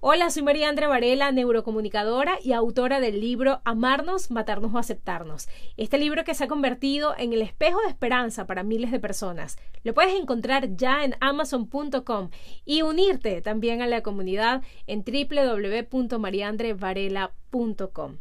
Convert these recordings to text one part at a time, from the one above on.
Hola, soy María Andrea Varela, neurocomunicadora y autora del libro Amarnos, Matarnos o Aceptarnos. Este libro que se ha convertido en el espejo de esperanza para miles de personas. Lo puedes encontrar ya en amazon.com y unirte también a la comunidad en www.mariandrevarela.com.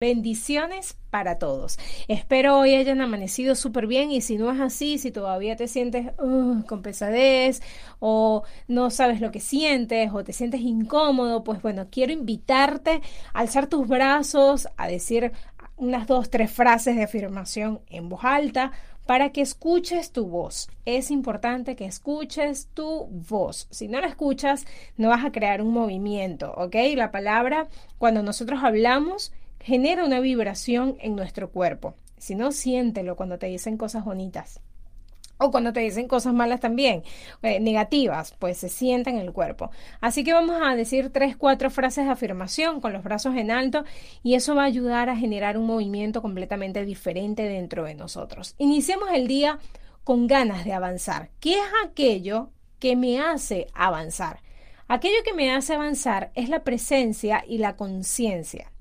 Bendiciones para todos. Espero hoy hayan amanecido súper bien y si no es así, si todavía te sientes uh, con pesadez o no sabes lo que sientes o te sientes incómodo, pues bueno, quiero invitarte a alzar tus brazos, a decir unas dos, tres frases de afirmación en voz alta para que escuches tu voz. Es importante que escuches tu voz. Si no la escuchas, no vas a crear un movimiento, ¿ok? La palabra, cuando nosotros hablamos, genera una vibración en nuestro cuerpo. Si no, siéntelo cuando te dicen cosas bonitas. O cuando te dicen cosas malas también, eh, negativas, pues se sienta en el cuerpo. Así que vamos a decir tres, cuatro frases de afirmación con los brazos en alto y eso va a ayudar a generar un movimiento completamente diferente dentro de nosotros. Iniciemos el día con ganas de avanzar. ¿Qué es aquello que me hace avanzar? Aquello que me hace avanzar es la presencia y la conciencia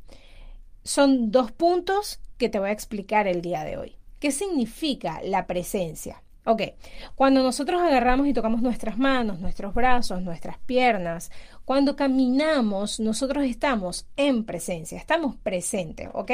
son dos puntos que te voy a explicar el día de hoy. ¿Qué significa la presencia? Ok, cuando nosotros agarramos y tocamos nuestras manos, nuestros brazos, nuestras piernas, cuando caminamos, nosotros estamos en presencia, estamos presentes, ¿ok?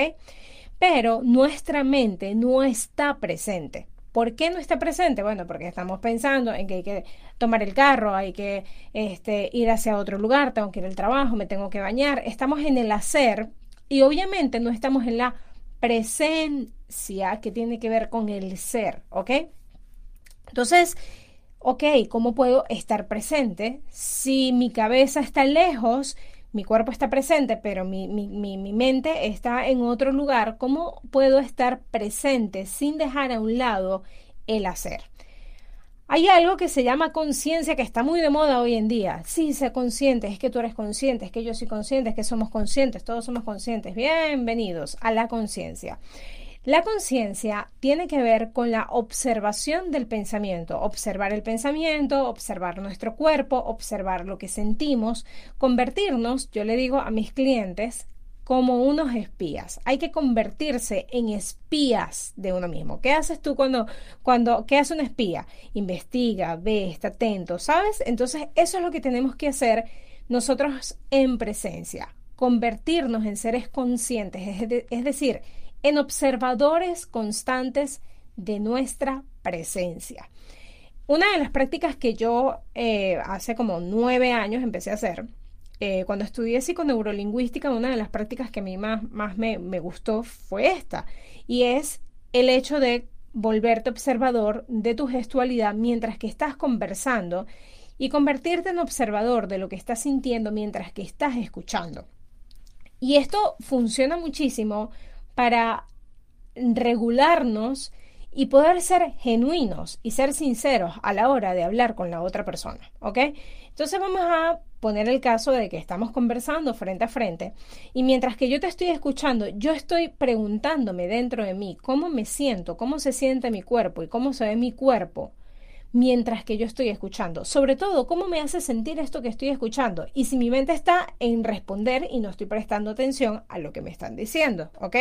Pero nuestra mente no está presente. ¿Por qué no está presente? Bueno, porque estamos pensando en que hay que tomar el carro, hay que este, ir hacia otro lugar, tengo que ir al trabajo, me tengo que bañar. Estamos en el hacer y obviamente no estamos en la presencia que tiene que ver con el ser, ¿ok? Entonces, ok, ¿cómo puedo estar presente? Si mi cabeza está lejos, mi cuerpo está presente, pero mi, mi, mente está en otro lugar, ¿cómo puedo estar presente sin dejar a un lado el hacer? Hay algo que se llama conciencia que está muy de moda hoy en día. Sí, sé consciente, es que tú eres consciente, es que yo soy consciente, es que somos conscientes, todos somos conscientes. Bienvenidos a la conciencia. La conciencia tiene que ver con la observación del pensamiento, observar el pensamiento, observar nuestro cuerpo, observar lo que sentimos, convertirnos, yo le digo a mis clientes, como unos espías. Hay que convertirse en espías de uno mismo. ¿Qué haces tú cuando, cuando, qué hace un espía? Investiga, ve, está atento, ¿sabes? Entonces, eso es lo que tenemos que hacer nosotros en presencia. Convertirnos en seres conscientes, es, decir, en observadores constantes de nuestra presencia. Una de las prácticas que yo eh, hace como nueve años empecé a hacer eh, cuando estudié psiconeurolingüística, una de las prácticas que a mí más, más me, me gustó fue esta, y es el hecho de volverte observador de tu gestualidad mientras que estás conversando y convertirte en observador de lo que estás sintiendo mientras que estás escuchando. Y esto funciona muchísimo para regularnos y poder ser genuinos y ser sinceros a la hora de hablar con la otra persona, ¿ok? Entonces vamos a poner el caso de que estamos conversando frente a frente y mientras que yo te estoy escuchando, yo estoy preguntándome dentro de mí cómo me siento, cómo se siente mi cuerpo y cómo se ve mi cuerpo mientras que yo estoy escuchando. Sobre todo, cómo me hace sentir esto que estoy escuchando. Y si mi mente está en responder y no estoy prestando atención a lo que me están diciendo, ¿ok?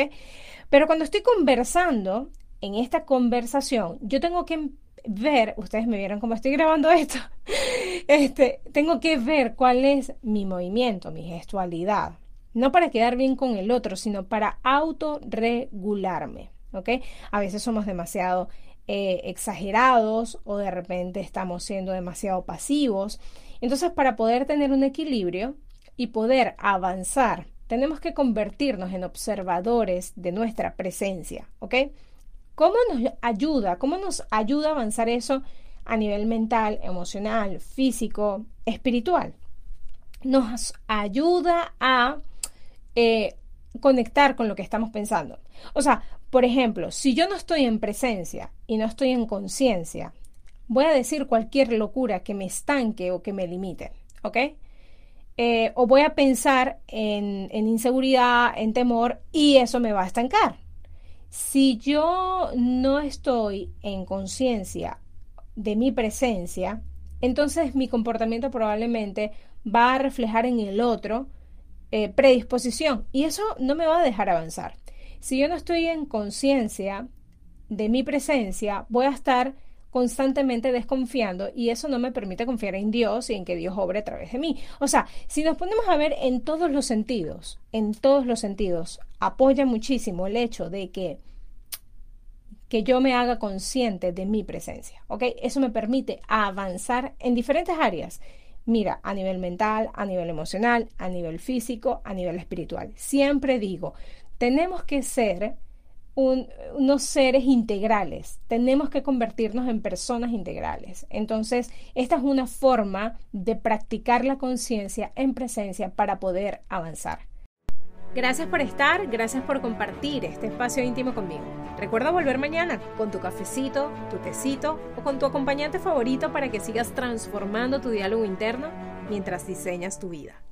Pero cuando estoy conversando, en esta conversación, yo tengo que ver, ustedes me vieron cómo estoy grabando esto, este, tengo que ver cuál es mi movimiento, mi gestualidad, no para quedar bien con el otro, sino para autorregularme, ¿ok? A veces somos demasiado eh, exagerados o de repente estamos siendo demasiado pasivos. Entonces, para poder tener un equilibrio y poder avanzar, tenemos que convertirnos en observadores de nuestra presencia, ¿ok? ¿Cómo nos ayuda? ¿Cómo nos ayuda a avanzar eso a nivel mental, emocional, físico, espiritual? Nos ayuda a eh, conectar con lo que estamos pensando. O sea, por ejemplo, si yo no estoy en presencia y no estoy en conciencia, voy a decir cualquier locura que me estanque o que me limite, ¿ok? Eh, o voy a pensar en, en inseguridad, en temor, y eso me va a estancar. Si yo no estoy en conciencia de mi presencia, entonces mi comportamiento probablemente va a reflejar en el otro eh, predisposición y eso no me va a dejar avanzar. Si yo no estoy en conciencia de mi presencia, voy a estar constantemente desconfiando y eso no me permite confiar en Dios y en que Dios obre a través de mí. O sea, si nos ponemos a ver en todos los sentidos, en todos los sentidos, apoya muchísimo el hecho de que que yo me haga consciente de mi presencia, ¿ok? Eso me permite avanzar en diferentes áreas Mira, a nivel mental, a nivel emocional, a nivel físico, a nivel espiritual. Siempre digo, tenemos que ser unos seres integrales, tenemos que convertirnos en personas integrales. Entonces, esta es una forma de practicar la conciencia en presencia para poder avanzar. Gracias por estar, gracias por compartir este espacio íntimo conmigo. Recuerda volver mañana con tu cafecito, tu tecito o con tu acompañante favorito para que sigas transformando tu diálogo interno mientras diseñas tu vida.